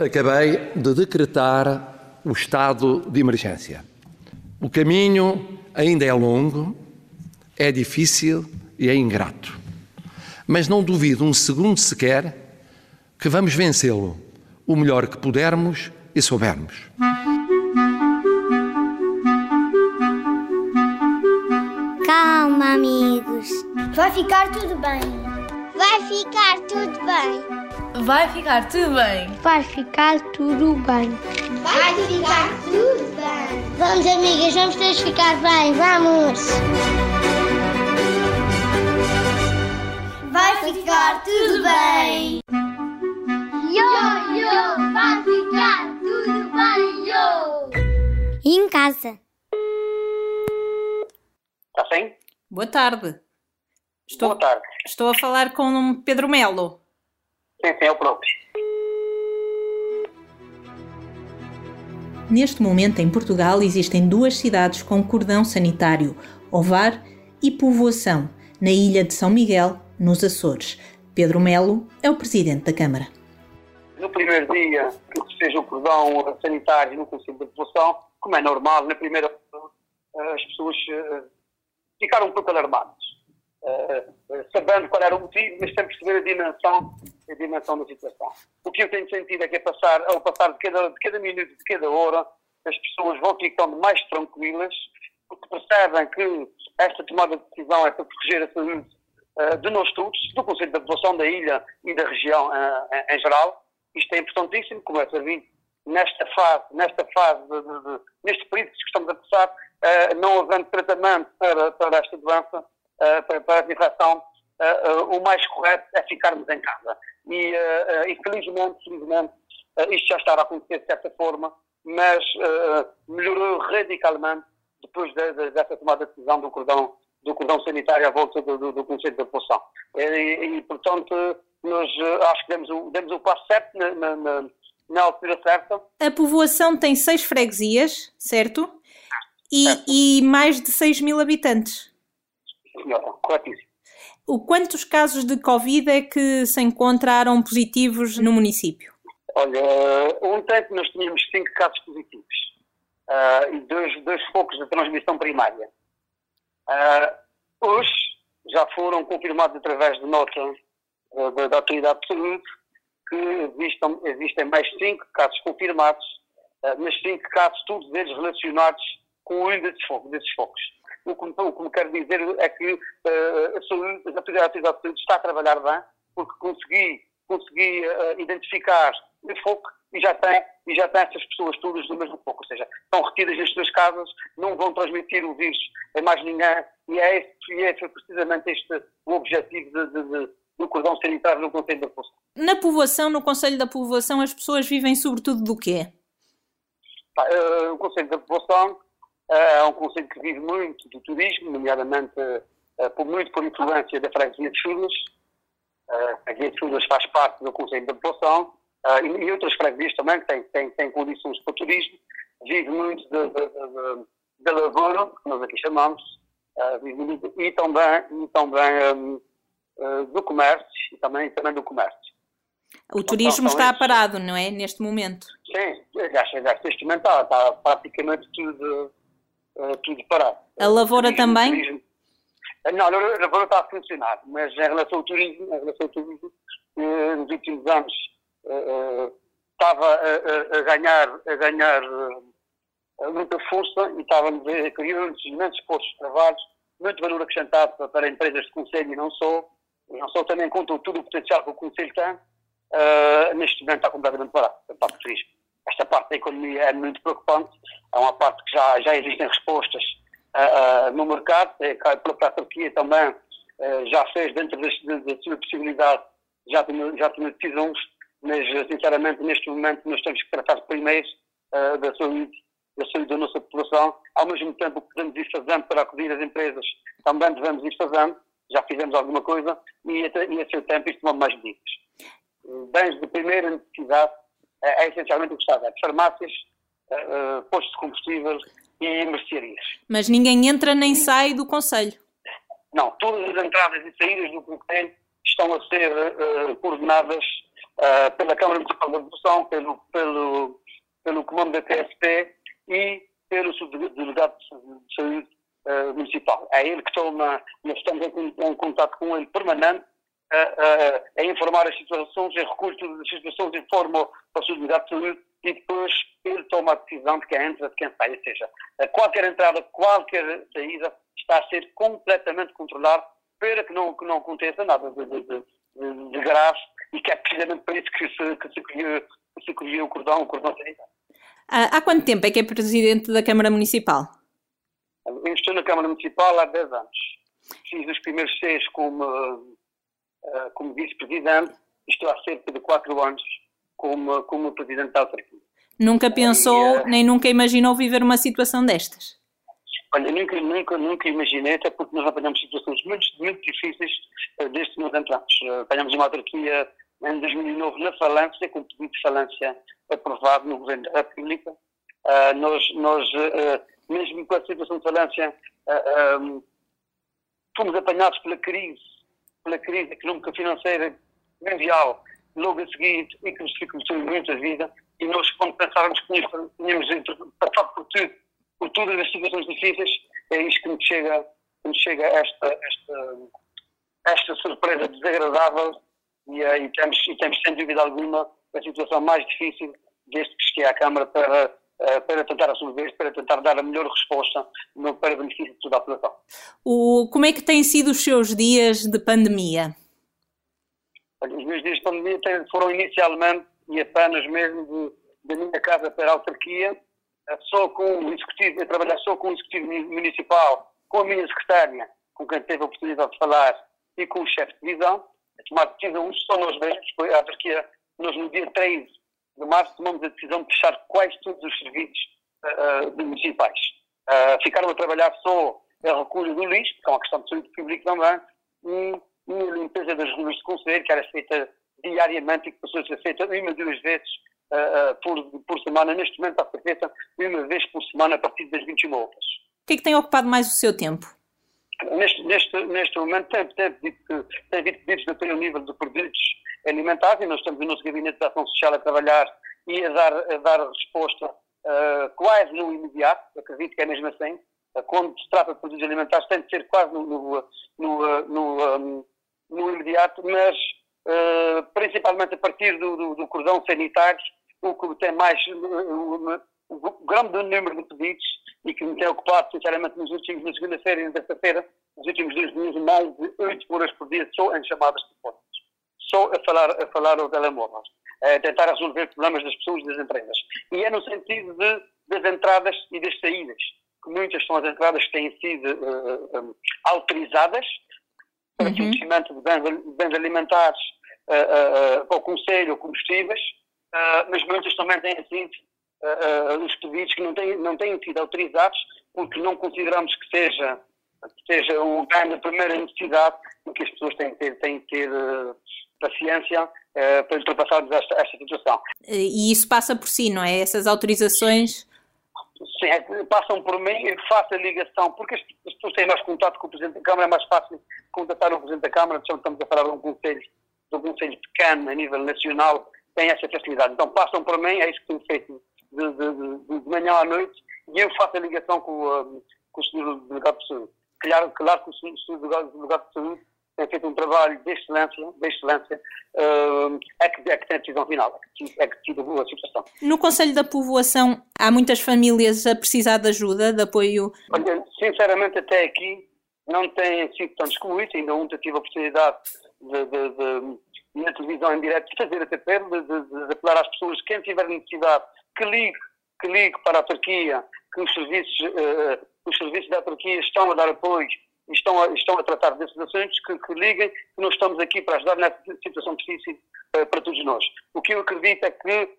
Acabei de decretar o estado de emergência. O caminho ainda é longo, é difícil e é ingrato. Mas não duvido um segundo sequer que vamos vencê-lo o melhor que pudermos e soubermos. Calma, amigos. Vai ficar tudo bem. Vai ficar tudo bem. Vai ficar tudo bem. Vai ficar tudo bem. Vai ficar tudo bem. Vamos, amigas, vamos todos ficar bem. Vamos. Vai ficar tudo bem. Yo, yo, vai ficar tudo bem, yo. E em casa? Está sim? Boa tarde. Estou, Boa tarde. estou a falar com Pedro Melo. Sim, sim, o próprio. Neste momento, em Portugal, existem duas cidades com cordão sanitário, Ovar e Povoação, na ilha de São Miguel, nos Açores. Pedro Melo é o presidente da Câmara. No primeiro dia que se fez o cordão sanitário no Conselho da População, como é normal, na primeira hora, as pessoas eh, ficaram um pouco alarmadas. Eh, eh, sabendo qual era o motivo, mas sem perceber a dimensão, a dimensão da situação. O que eu tenho sentido é que, passar, ao passar de cada, de cada minuto, de cada hora, as pessoas vão ficando mais tranquilas, porque percebem que esta tomada de decisão é para proteger a saúde uh, de nós todos, do Conselho da População da ilha e da região uh, em, geral. Isto é importantíssimo, como é sabido, nesta fase, nesta fase, de, de, de, neste período que estamos a passar, uh, não havendo tratamento para, para esta doença, para, para a infecção, o mais correto é ficarmos em casa. E, e felizmente, isto já está a acontecer de certa forma, mas melhorou radicalmente depois de, de, dessa tomada de decisão do cordão, do cordão sanitário à volta do, do, do Conselho da População. E, e, portanto, nós acho que demos o, demos o passo certo na, na, na, na altura certa. A povoação tem seis freguesias, certo? E, certo. e mais de 6 mil habitantes. Senhora, corretíssimo. O quantos casos de Covid é que se encontraram positivos no município? Olha, ontem nós tínhamos cinco casos positivos uh, e dois, dois focos de transmissão primária. Uh, hoje já foram confirmados através de nota uh, da, da, Autoridade de Saúde que existam, existem mais cinco casos confirmados, mas cinco casos, todos eles relacionados com um desses focos. Desses focos. O que, o que me quero dizer é que a, saúde, a Autoridade de Saúde está a trabalhar bem, porque consegui, consegui identificar o foco e já tem, e já tem essas pessoas todas do mesmo foco, ou seja, estão retidas nas suas casas, não vão transmitir o vírus a mais ninguém, e é, este, e é precisamente este o objetivo de, de, de, do cordão sanitário no Conselho da População. Na povoação, no Conselho da Povoação, as pessoas vivem sobretudo do quê? Uh, o Conselho da População uh, é um conselho que vive muito do turismo, nomeadamente uh, por, muito por influência da freguesia de Chulas. a freguesia de Chulas faz parte do Conselho da População, e, e, outras freguesias também que têm, têm, têm condições para o turismo, vive muito da lavoura, que nós aqui chamamos, muito, e também, e também do comércio, e também, também do comércio. O turismo então, está parado, não é, neste momento? Sim, já, já, neste momento está, está praticamente tudo, tudo parado. A lavoura turismo, também? Turismo, não, a lavoura está a funcionar, mas em relação ao turismo, em relação ao turismo nos últimos anos estava a, a, ganhar, a ganhar muita força e estávamos a criar imensos postos de trabalho, muito valor acrescentado para, para, empresas de conselho e não só, e não só também contam todo o potencial que o conselho tem, neste momento está completamente parado, a parte do turismo. Esta parte da economia é muito preocupante, é uma parte que já, já existem respostas uh, uh, no mercado, é, a própria Turquia também já fez dentro da, sua possibilidade, já tomou, já tomou decisões mas sinceramente neste momento nós temos que tratar primeiro uh, da saúde da saúde da nossa população, ao mesmo tempo que podemos ir fazendo para acudir às empresas, também devemos ir fazendo, já fizemos alguma coisa, e, e a seu tempo isto tomamos mais medidas. Bens de primeira necessidade é, é essencialmente o que está a farmácias, uh, postos de combustíveis e mercearias. Mas ninguém entra nem sai do Conselho? Não, todas as entradas e saídas do Conselho estão a ser uh, coordenadas uh, pela Câmara Municipal da Evolução, pelo, pelo, pelo comando da TSP e pelo subdelegado de saúde uh, municipal. É ele que toma, nós estamos em, em contato com ele permanente a, a, a, informar as situações, a recolhe todas as situações, informa para o subdelegado de saúde e depois ele toma a decisão de quem entra, de quem sai. Ou seja, qualquer entrada, qualquer saída está a ser completamente controlado para que não, que não aconteça nada de, de, de, de grave e que é precisamente para isso que se, que se, criou, que se criou o cordão, o cordão sanitário. Há quanto tempo é que é presidente da Câmara Municipal? Eu estou na Câmara Municipal há 10 anos. Fiz os primeiros seis como, uh, como vice-presidente estou há cerca de 4 anos como, como presidente da autarquia. Nunca pensou, e, uh, nem nunca imaginou viver uma situação destas? Olha, nunca, nunca, nunca imaginei, até porque nós apanhamos situações muito, muito difíceis uh, desde que nós entramos. Uh, apanhamos uma autarquia em 2009 na falência, com pedido de falência aprovado no Governo da República. Uh, nós, nós uh, mesmo com a situação de falência, uh, um, fomos apanhados pela crise, pela crise económica financeira mundial, logo a seguir, e que nos dificultou muito a vida, e nós, quando pensávamos que tínhamos passado por tudo, por todas as situações difíceis, é isto que nos chega, que nos chega esta, esta, esta surpresa desagradável e, e, temos, e temos, sem dúvida alguma, a situação mais difícil desde que cheguei à Câmara para, eh, para tentar assumir, para tentar dar a melhor resposta no, para benefício de toda a população. O, como é que têm sido os seus dias de pandemia? Os meus dias de pandemia foram inicialmente e apenas mesmo da minha casa para a autarquia, eh, só com o executivo, a trabalhar só com o executivo municipal, com a minha secretária, com quem teve a oportunidade de falar, e com o chefe de divisão, a tomar decisões só nós mesmos, foi a autarquia, nós no dia 13 de março tomamos a decisão de fechar quase todos os serviços uh, municipais. Uh, ficaram a trabalhar só a recolha do lixo, que é uma questão de saúde pública também, e, e a limpeza das ruas de conselho, que era feita diariamente e que passou a ser feita uma, duas vezes uh, por, por semana. Neste momento está a ser feita uma vez por semana a partir das 21 horas. O que é que tem ocupado mais o seu tempo? Neste, neste, neste momento tem, tem, tem havido pedidos de apoio ao nível de produtos alimentares e nós estamos no nosso gabinete de ação social a trabalhar e a dar, a dar resposta uh, quase no imediato, acredito que é mesmo assim. Uh, quando se trata de produtos alimentares tem de ser quase no, no, no, no, um, no imediato, mas uh, principalmente a partir do, do, do, cordão sanitário, o que tem mais um, um grande número de pedidos e que me tem ocupado, sinceramente, nos últimos, na segunda-feira e na terça-feira, nos últimos dois dias, mais de oito horas por dia só em chamadas telefónicas. Só a falar, a falar ao telemóvel. A tentar resolver problemas das pessoas e das empresas. E é no sentido de, das entradas e das saídas. Que muitas são as entradas que têm sido uh, um, autorizadas para uhum. fornecimento de bens, bens alimentares uh, uh, ao Conselho ou combustíveis, mas muitas também têm sido os pedidos que não têm, não têm sido autorizados porque não consideramos que seja, que seja um ganho de primeira necessidade e que as pessoas têm que ter, têm que ter uh, paciência uh, para ultrapassarmos esta, esta situação. E isso passa por si, não é? Essas autorizações Sim, é, passam por mim, eu faço a ligação, porque as, pessoas têm mais contato com o Presidente da Câmara, é mais fácil contatar o Presidente da Câmara, então estamos a falar de um conselho, de um conselho pequeno a nível nacional, tem essa facilidade. Então passam por mim, é isso que tenho feito de, de, de, manhã à noite e eu faço a ligação com, uh, com o Sr. Delegado de Saúde. Claro, claro que o Sr. Delegado de Saúde tem feito um trabalho de excelência, de excelência uh, é, que, é que tem a decisão final, é que, é que decide a situação. No Conselho da Povoação há muitas famílias a precisar de ajuda, de apoio? Olha, sinceramente até aqui não têm sido tão excluídos, ainda ontem tive a oportunidade de, de, de, na televisão em direto de fazer até de, de, apelar às pessoas, quem tiver necessidade que ligue, que ligue para a Turquia, que os serviços, uh, os serviços da Turquia estão a dar apoio estão a, estão a tratar desses assuntos, que, que liguem, que nós estamos aqui para ajudar nessa situação difícil uh, para todos nós. O que eu acredito é que uh,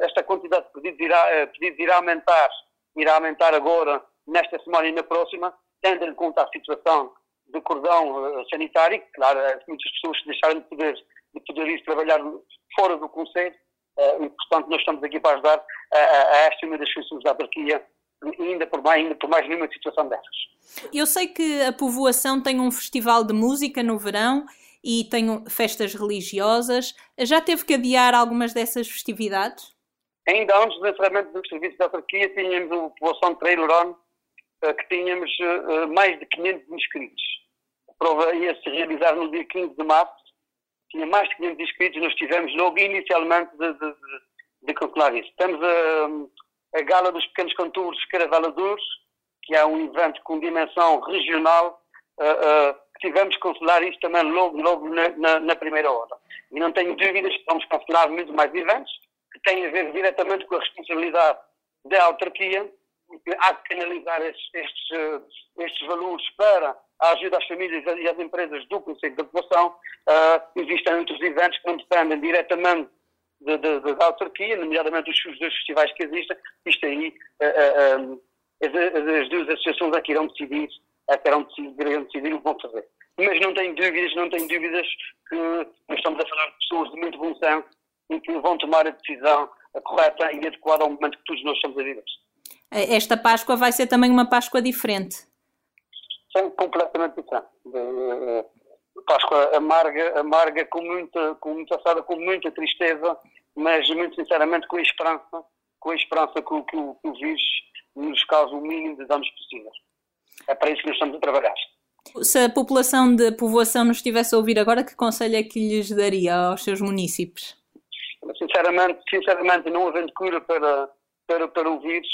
esta quantidade de pedidos irá, pedidos irá aumentar, irá aumentar agora, nesta semana e na próxima, tendo em conta a situação do cordão sanitário, claro, muitas pessoas deixaram de poder, de poder ir trabalhar fora do Conselho, e, portanto, nós estamos aqui para ajudar a, a esta uma das funções da autarquia, ainda por, mais, ainda por mais nenhuma situação dessas. Eu sei que a povoação tem um festival de música no verão e tem festas religiosas. Já teve que adiar algumas dessas festividades? Ainda antes do encerramento do serviço da autarquia, tínhamos a população de Treiloron, eh, que tínhamos eh, mais de 500 inscritos. A prova ia-se realizar no dia 15 de março, tinha mais de 500 inscritos, nós tivemos logo inicialmente de, de, de, calcular isso. Temos a, a Gala dos Pequenos Cantores Caravaladores, que é um evento com dimensão regional, uh, uh, tivemos que cancelar isso também logo, logo na, na, na, primeira hora. E não tenho dúvidas que vamos cancelar muito mais eventos, que têm a ver diretamente com a responsabilidade da autarquia, que há de canalizar estes, estes, uh, estes valores para a ajuda às famílias e às empresas do Conselho da População. Uh, existem outros eventos que não dependem diretamente de, de, de, da autarquia, nomeadamente os, os dois festivais que existem. Isto aí, uh, as, as, duas associações é que irão decidir, é que irão decidir, irão decidir o que vão fazer. Mas não tenho dúvidas, não tenho dúvidas que nós estamos a falar de pessoas de muito bom senso e que vão tomar a decisão correta e adequada ao momento que todos nós estamos a viver. Esta Páscoa vai ser também uma Páscoa diferente. Sim, completamente diferente. Páscoa amarga, amarga com muita, com muita assada, com muita tristeza, mas muito sinceramente com a esperança, com a esperança que, que, que o vírus nos causa o mínimo de danos possíveis. É para isso que nós estamos a trabalhar. Se a população de povoação nos estivesse a ouvir agora, que conselho é que lhes daria aos seus municípios? Sinceramente, sinceramente não havendo cura para, para, para o vírus,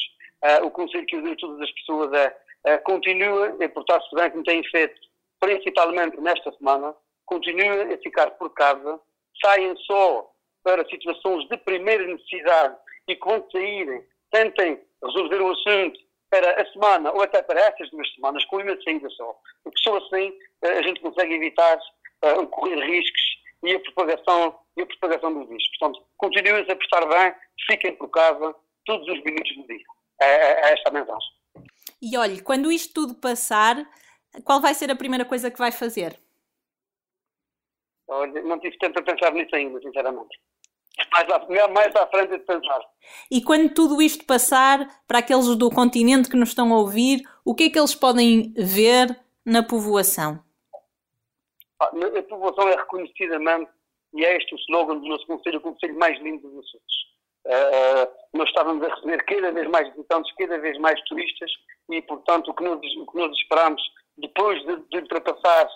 uh, o conselho que eu dou a todas as pessoas é uh, continua a portar-se bem como têm feito, principalmente nesta semana, continua a ficar por casa, saem só para situações de primeira necessidade e quando saírem, tentem resolver o assunto para a semana ou até para essas duas semanas com uma saída só. Porque só assim eh, a gente consegue evitar uh, correr riscos e a propagação, e a propagação do vírus. Portanto, continuem a prestar bem, fiquem por casa todos os minutos do dia. É, é, é esta a mensagem. E olhe, quando isto tudo passar, qual vai ser a primeira coisa que vai fazer? Olha, não tive tempo a pensar nisso ainda, sinceramente mais à, mais à frente de pensar. E quando tudo isto passar, para aqueles do continente que nos estão a ouvir, o que é que eles podem ver na povoação? A povoação é reconhecidamente, e é este o slogan do nosso Conselho, o Conselho mais lindo dos Açores. Uh, nós estávamos a receber cada vez mais visitantes, cada vez mais turistas, e, portanto, o que nós, o que nós esperamos, depois de, de, ultrapassar,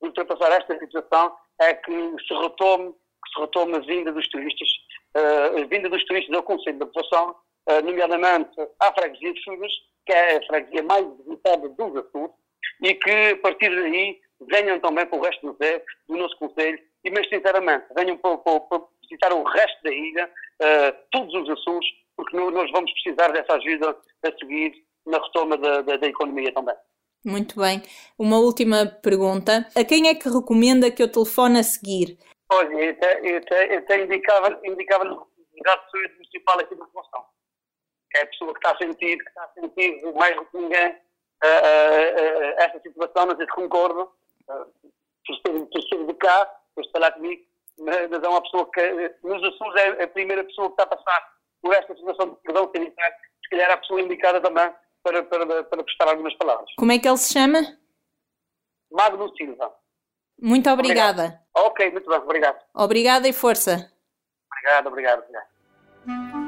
de ultrapassar esta situação, é que se retome que se retoma a vinda dos turistas, uh, a vinda dos turistas ao Conselho da População, uh, nomeadamente à freguesia de Fugas, que é a freguesia mais visitada dos Açores, e que a partir daí venham também para o resto do, do nosso Conselho, e mas sinceramente, venham para, para, para visitar o resto da ilha, uh, todos os Açores, porque nós vamos precisar dessa ajuda a seguir na retoma da, da, da economia também. Muito bem. Uma última pergunta. A quem é que recomenda que eu telefone a seguir? Olha, eu até, eu até, eu até indicava, indicava no Municipal aqui da Função. É a pessoa que está a sentir, que está a sentir mais do que ninguém uh, uh, uh, esta situação, não sei se concordo, por, ser, de cá, por falar comigo, mas, mas é uma pessoa que nos Açores é a primeira pessoa que está a passar por esta situação de perdão sanitário, se calhar é a pessoa indicada também para, para, para prestar algumas palavras. Como é que ele se chama? Magno Silva. Muito obrigada. Obrigado. Ok, muito bem, obrigado. Obrigada e força. Obrigado, obrigado. obrigado.